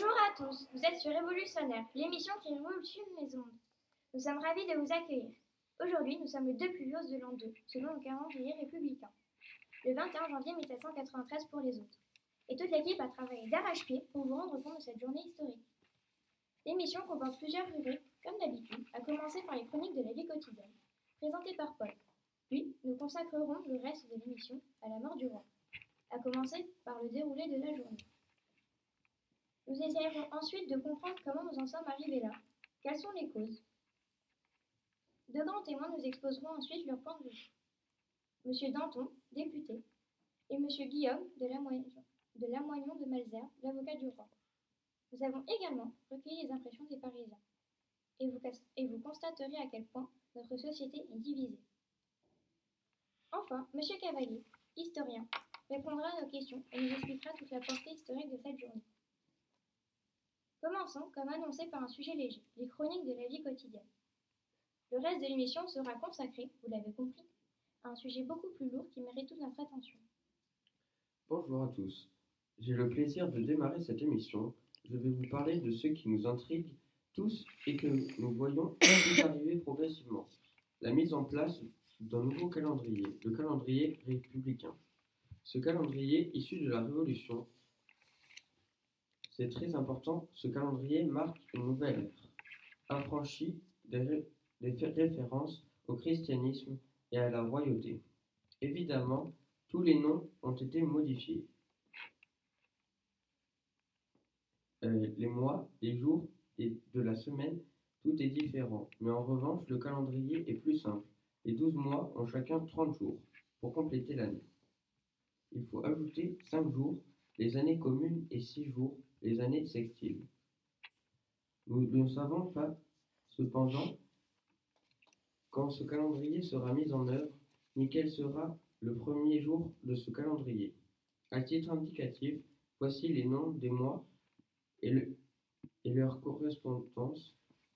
Bonjour à tous, vous êtes sur Révolutionnaire, l'émission qui révolutionne les ondes. Nous sommes ravis de vous accueillir. Aujourd'hui, nous sommes le 2 plus de l'an 2, selon le calendrier républicain. Le 21 janvier 1793 pour les autres. Et toute l'équipe a travaillé d'arrache-pied pour vous rendre compte de cette journée historique. L'émission comporte plusieurs rubriques, comme d'habitude, à commencer par les chroniques de la vie quotidienne, présentées par Paul. Puis, nous consacrerons le reste de l'émission à la mort du roi, à commencer par le déroulé de la journée. Nous essayerons ensuite de comprendre comment nous en sommes arrivés là, quelles sont les causes? Deux grands témoins nous exposeront ensuite leur point de vue. Monsieur Danton, député, et Monsieur Guillaume de Lamoignon de, de Malzerbe, l'avocat du roi. Nous avons également recueilli les impressions des Parisiens. Et vous constaterez à quel point notre société est divisée. Enfin, Monsieur Cavalier, historien, répondra à nos questions et nous expliquera toute la portée historique de cette journée. Commençons, comme annoncé par un sujet léger, les chroniques de la vie quotidienne. Le reste de l'émission sera consacré, vous l'avez compris, à un sujet beaucoup plus lourd qui mérite toute notre attention. Bonjour à tous. J'ai le plaisir de démarrer cette émission. Je vais vous parler de ce qui nous intrigue tous et que nous voyons arriver progressivement. La mise en place d'un nouveau calendrier, le calendrier républicain. Ce calendrier, issu de la Révolution, c'est très important, ce calendrier marque une nouvelle ère, affranchie des, références au christianisme et à la royauté. Évidemment, tous les noms ont été modifiés. Euh, les mois, les jours et de la semaine, tout est différent. Mais en revanche, le calendrier est plus simple. Les 12 mois ont chacun 30 jours pour compléter l'année. Il faut ajouter 5 jours, les années communes et 6 jours les années sextiles. Nous ne savons pas, cependant, quand ce calendrier sera mis en œuvre, ni quel sera le premier jour de ce calendrier. À titre indicatif, voici les noms des mois et, leur correspondance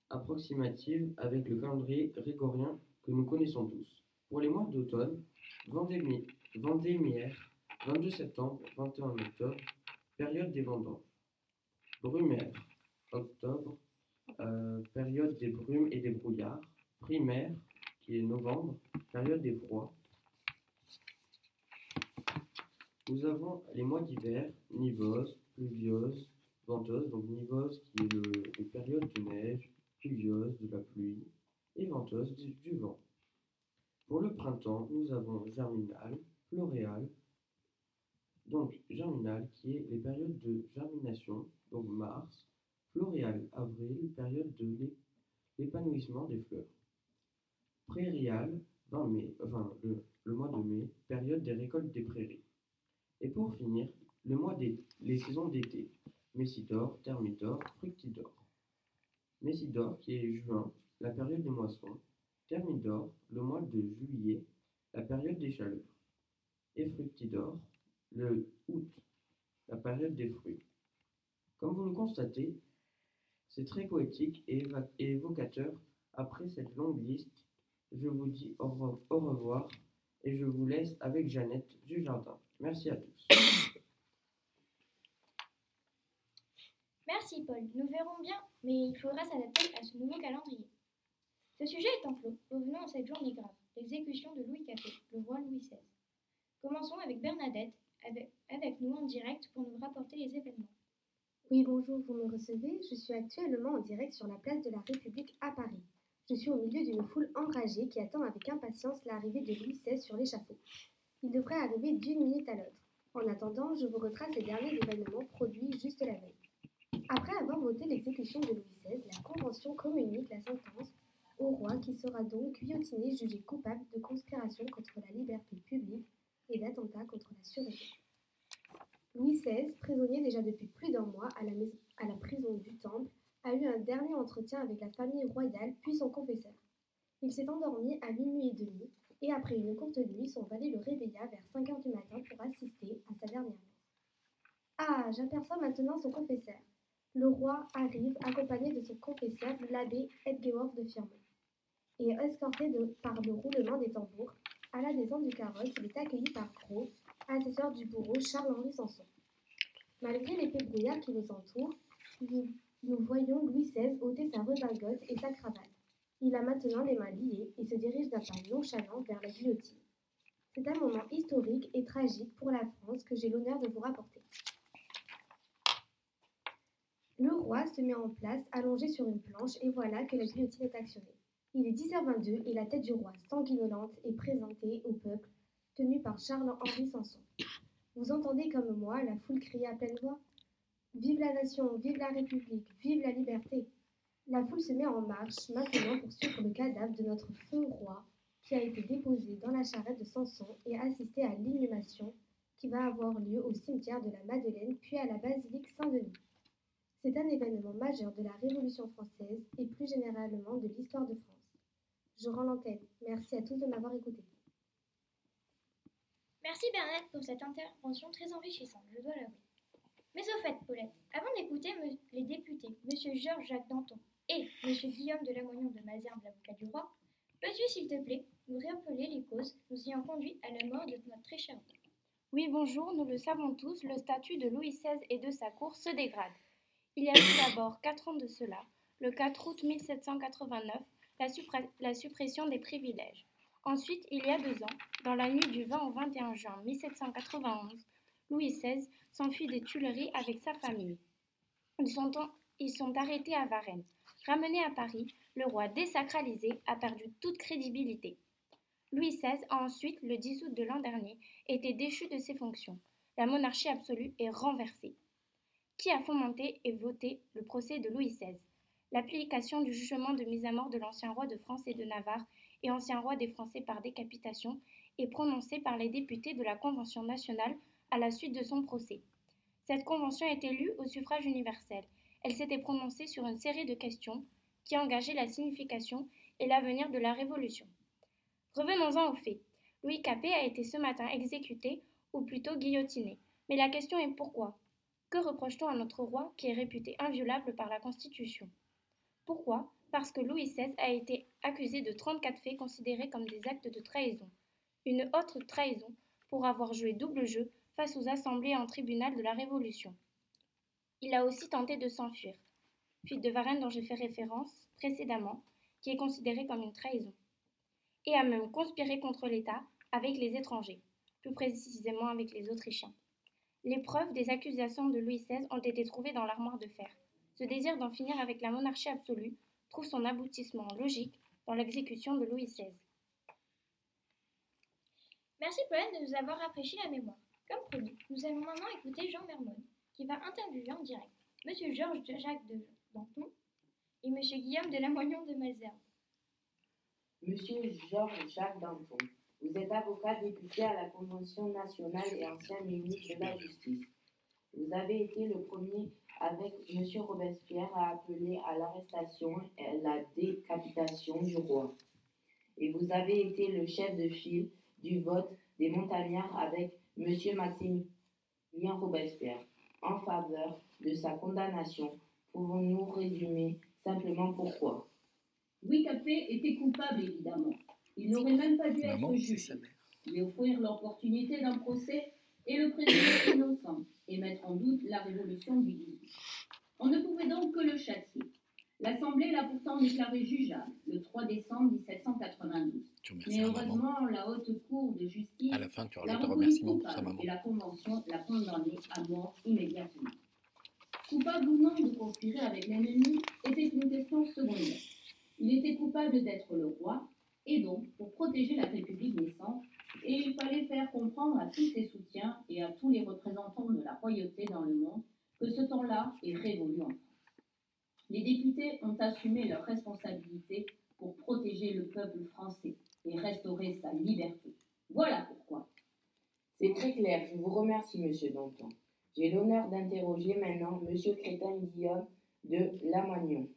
approximative avec le calendrier grégorien que nous connaissons tous. Pour les mois d'automne, Vendémiaire, 22 septembre, 21 octobre, période des vendanges. Brumaire, octobre, euh, période des brumes et des brouillards. Primaire, qui est novembre, période des froids. Nous avons les mois d'hiver, nivose, pluvieuse, venteuse, donc nivose qui est le, les périodes de neige, pluvieuse de la pluie et venteuse du, du vent. Pour le printemps, nous avons germinal, floréal, donc germinal qui est les périodes de germination, donc mars, floréal, avril, période de l'épanouissement des fleurs. Prairial, 20 mai, enfin le, le, mois de mai, période des récoltes des prairies. Et pour finir, le mois des les saisons d'été, Messidor, Thermidor, Fructidor. Messidor qui est juin, la période des moissons. Thermidor, le mois de juillet, la période des chaleurs. Et Fructidor, le août, la période des fruits. Comme vous le constatez, c'est très poétique et évocateur. Après cette longue liste, je vous dis au revoir et je vous laisse avec Jeannette du Jardin. Merci à tous. Merci Paul, nous verrons bien, mais il faudra s'adapter à ce nouveau calendrier. Ce sujet étant clos, revenons à cette journée grave, l'exécution de Louis XIV, le roi Louis XVI. Commençons avec Bernadette, avec, nous en direct pour nous rapporter les événements. Oui, bonjour, vous me recevez? Je suis actuellement en direct sur la place de la République à Paris. Je suis au milieu d'une foule enragée qui attend avec impatience l'arrivée de Louis XVI sur l'échafaud. Il devrait arriver d'une minute à l'autre. En attendant, je vous retrace les derniers événements produits juste la veille. Après avoir voté l'exécution de Louis XVI, la Convention communique la sentence au roi qui sera donc guillotiné jugé coupable de conspiration contre la liberté publique et d'attentat contre la sûreté. Louis XVI, prisonnier déjà depuis plus d'un mois à la, maison, à la prison du Temple, a eu un dernier entretien avec la famille royale puis son confesseur. Il s'est endormi à minuit et demi et après une courte nuit, son valet le réveilla vers 5 heures du matin pour assister à sa dernière messe. Ah, j'aperçois maintenant son confesseur. Le roi arrive accompagné de son confesseur, l'abbé Edgeworth de Firmont. Et escorté par le roulement des tambours, à la descente du carrosse, il est accueilli par Gros, assesseur du bourreau Charles-Henri Sanson. Malgré l'épée brouillard qui nous entoure, nous voyons Louis XVI ôter sa redingote et sa cravate. Il a maintenant les mains liées et se dirige d'un pas nonchalant vers la guillotine. C'est un moment historique et tragique pour la France que j'ai l'honneur de vous rapporter. Le roi se met en place, allongé sur une planche, et voilà que la guillotine est actionnée. Il est 10h22 et la tête du roi, sanguinolente, est présentée au peuple, tenue par Charles-Henri Sanson. Vous entendez comme moi la foule crier à pleine voix Vive la nation, vive la République, vive la liberté La foule se met en marche maintenant pour suivre le cadavre de notre feu roi qui a été déposé dans la charrette de Sanson et assister à l'inhumation qui va avoir lieu au cimetière de la Madeleine puis à la basilique Saint-Denis. C'est un événement majeur de la Révolution française et plus généralement de l'histoire de France. Je rends l'antenne. Merci à tous de m'avoir écouté. Merci Bernadette pour cette intervention très enrichissante, je dois l'avouer. Mais au fait, Paulette, avant d'écouter les députés, M. Georges-Jacques Danton et M. Guillaume de Lamoignon de Mazerne, l'avocat du roi, peux-tu, s'il te plaît, nous rappeler les causes nous ayant conduit à la mort de notre très cher Oui, bonjour, nous le savons tous, le statut de Louis XVI et de sa cour se dégrade. Il y a eu d'abord quatre ans de cela, le 4 août 1789, la, la suppression des privilèges. Ensuite, il y a deux ans, dans la nuit du 20 au 21 juin 1791, Louis XVI s'enfuit des Tuileries avec sa famille. Ils sont, arrêtés à Varennes. Ramené à Paris, le roi désacralisé a perdu toute crédibilité. Louis XVI a ensuite, le 10 août de l'an dernier, été déchu de ses fonctions. La monarchie absolue est renversée. Qui a fomenté et voté le procès de Louis XVI L'application du jugement de mise à mort de l'ancien roi de France et de Navarre et ancien roi des Français par décapitation est prononcée par les députés de la Convention nationale à la suite de son procès. Cette convention est élue au suffrage universel. Elle s'était prononcée sur une série de questions qui engageaient la signification et l'avenir de la Révolution. Revenons-en aux faits. Louis Capet a été ce matin exécuté, ou plutôt guillotiné. Mais la question est pourquoi? Que reproche-t-on à notre roi qui est réputé inviolable par la Constitution? Pourquoi? Parce que Louis XVI a été accusé de 34 faits considérés comme des actes de trahison. Une autre trahison pour avoir joué double jeu face aux assemblées en tribunal de la Révolution. Il a aussi tenté de s'enfuir, fuite de Varennes dont j'ai fait référence précédemment, qui est considérée comme une trahison et a même conspiré contre l'État avec les étrangers, plus précisément avec les Autrichiens. Les preuves des accusations de Louis XVI ont été trouvées dans l'armoire de fer. Ce désir d'en finir avec la monarchie absolue trouve son aboutissement logique dans l'exécution de Louis XVI. Merci Paulette de nous avoir rafraîchi la mémoire. Comme promis, nous allons maintenant écouter Jean Mermone, qui va interviewer en direct M. Georges Jacques de Danton et M. Guillaume de Lamoignon de Malzerne. Monsieur Georges-Jacques Danton, vous êtes avocat député à la Convention nationale et ancien ministre de la Justice. Vous avez été le premier avec Monsieur Robespierre à appeler à l'arrestation et à la décapitation du roi. Et vous avez été le chef de file du vote des montagnards avec Monsieur Maximilien Robespierre en faveur de sa condamnation. Pouvons-nous résumer simplement pourquoi? Louis Capet était coupable, évidemment. Il n'aurait même pas dû Maman, être mère. Lui offrir l'opportunité d'un procès et le présumer innocent et mettre en doute la révolution du 18. On ne pouvait donc que le châtier. L'Assemblée l'a pourtant déclaré jugeable le 3 décembre 1792. Tu Mais maman. heureusement, la haute cour de justice À la fin, tu l'a rajoutes un reconnu remerciement pour sa coupable maman. et la Convention l'a condamné à mort immédiatement. Coupable ou non de conspirer avec l'ennemi était une question secondaire. Il était coupable d'être le roi, et donc, pour protéger la République naissante, et il fallait faire comprendre à tous ses soutiens et à tous les représentants de la royauté dans le monde que ce temps-là est révolu en France. Les députés ont assumé leurs responsabilités pour protéger le peuple français et restaurer sa liberté. Voilà pourquoi. C'est très clair, je vous remercie, Monsieur Danton. J'ai l'honneur d'interroger maintenant Monsieur Crétin Guillaume de Lamoignon,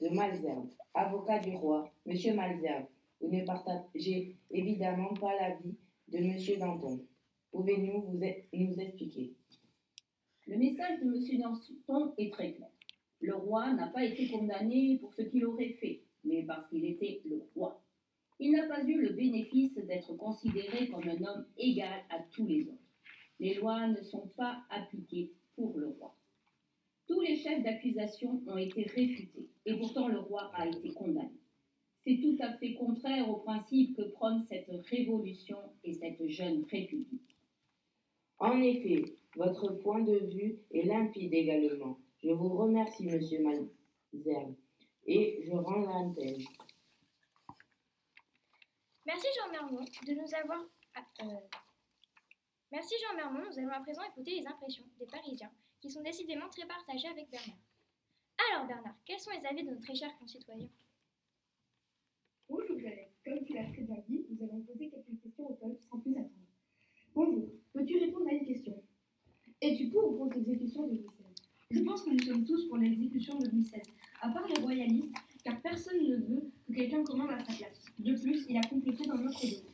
de Malzerbe, avocat du roi. Monsieur Malzerbe, vous ne partagez évidemment pas l'avis de Monsieur Danton. Pouvez-vous vous e- nous expliquer? Le message de M. Danton est très clair. Le roi n'a pas été condamné pour ce qu'il aurait fait, mais parce qu'il était le roi. Il n'a pas eu le bénéfice d'être considéré comme un homme égal à tous les autres. Les lois ne sont pas appliquées pour le roi. Tous les chefs d'accusation ont été réfutés, et pourtant le roi a été condamné. C'est tout à fait contraire au principe que prône cette révolution et cette jeune république. En effet, votre point de vue est limpide également. Je vous remercie, monsieur Malzerbe, et je rends l'antenne. Merci Jean Mermont de nous avoir. ah, euh, Merci Jean Mermont, nous allons à présent écouter les impressions des Parisiens qui sont décidément très partagés avec Bernard. Alors Bernard, quels sont les avis de nos très chers concitoyens? Bonjour comme tu l'as très bien dit, nous allons poser quelques questions au peuple sans plus attendre. Bonjour, peux-tu répondre à une question? Es-tu pour ou contre l'exécution de XVI Je pense que nous sommes tous pour l'exécution de Louis XVI, à part les royalistes, car personne ne veut que quelqu'un commande à sa place. De plus, il a complété dans notre dos.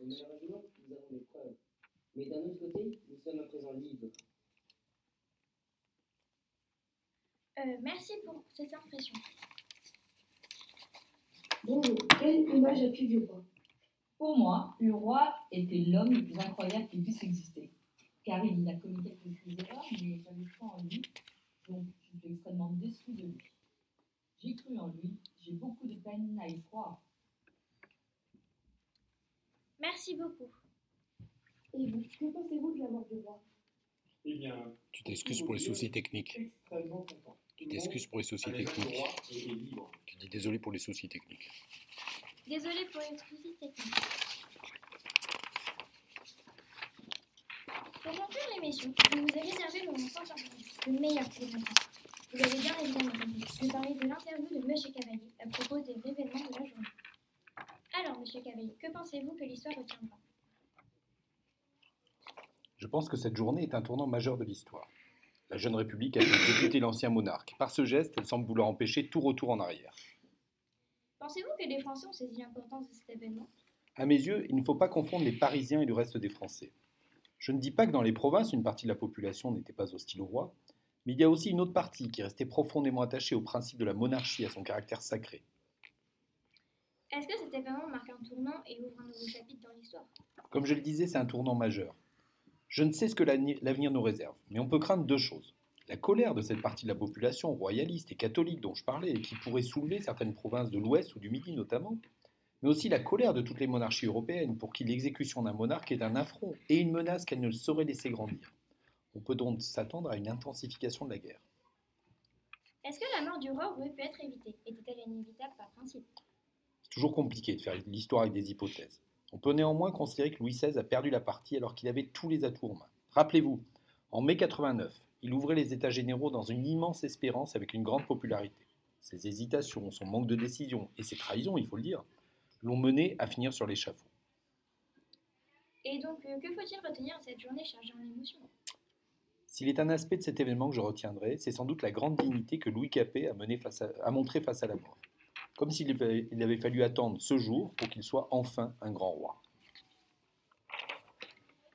Et malheureusement, nous avons des preuves. Mais d'un autre côté, nous sommes à présent libres. Euh, Merci pour cette impression. Bonjour, quelle image as-tu du roi? Pour moi, le roi était l'homme le plus incroyable qui puisse exister. Car il a commis quelques erreurs, mais j'avais foi en lui, donc je suis extrêmement déçue de lui. J'ai cru en lui, j'ai beaucoup de peine à y croire. Merci beaucoup. Et vous, que pensez-vous de la mort du roi? Eh bien, Tu t'excuses pour les soucis techniques. extrêmement content. Tu t'excuses pour les soucis techniques. Tu dis désolé pour les soucis techniques. Désolée pour les soucis techniques. Pour conclure l'émission, je vous ai réservé le moment sans interview, le meilleur pour l'instant. Vous avez bien évidemment. Je parlais de l'interview de M. Cavalier à propos des événements de la journée. Alors, M. Cavalier, que pensez-vous que l'histoire retiendra? Je pense que cette journée est un tournant majeur de l'histoire. La jeune République a exécuté l'ancien monarque. Par ce geste, elle semble vouloir empêcher tout retour en arrière. Pensez-vous que les Français ont saisi l'importance de cet événement? À mes yeux, il ne faut pas confondre les Parisiens et le reste des Français. Je ne dis pas que dans les provinces, une partie de la population n'était pas hostile au roi, mais il y a aussi une autre partie qui restait profondément attachée au principe de la monarchie à son caractère sacré. Est-ce que cet événement marque un tournant et ouvre un nouveau chapitre dans l'histoire? Comme je le disais, c'est un tournant majeur. Je ne sais ce que l'avenir nous réserve, mais on peut craindre deux choses. La colère de cette partie de la population royaliste et catholique dont je parlais et qui pourrait soulever certaines provinces de l'Ouest ou du Midi notamment, mais aussi la colère de toutes les monarchies européennes pour qui l'exécution d'un monarque est un affront et une menace qu'elles ne sauraient laisser grandir. On peut donc s'attendre à une intensification de la guerre. Est-ce que la mort du roi aurait pu être évitée? Était-elle inévitable par principe? C'est toujours compliqué de faire l'histoire avec des hypothèses. On peut néanmoins considérer que Louis XVI a perdu la partie alors qu'il avait tous les atouts en main. Rappelez-vous, en mai 89, il ouvrait les États généraux dans une immense espérance avec une grande popularité. Ses hésitations, son manque de décision et ses trahisons, il faut le dire, l'ont mené à finir sur l'échafaud. Et donc, euh, que faut-il retenir de cette journée chargée en émotions? S'il est un aspect de cet événement que je retiendrai, c'est sans doute la grande dignité que Louis Capet a, mené face à, a montré face à la mort. Comme s'il avait, fallu attendre ce jour pour qu'il soit enfin un grand roi.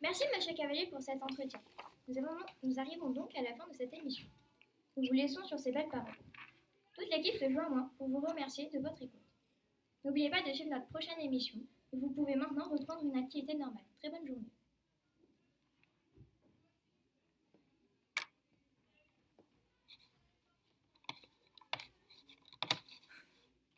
Merci, Monsieur Cavalier, pour cet entretien. Nous, arrivons donc à la fin de cette émission. Nous vous laissons sur ces belles paroles. Toute l'équipe se joint à moi pour vous remercier de votre écoute. N'oubliez pas de suivre notre prochaine émission et vous pouvez maintenant reprendre une activité normale. Très bonne journée.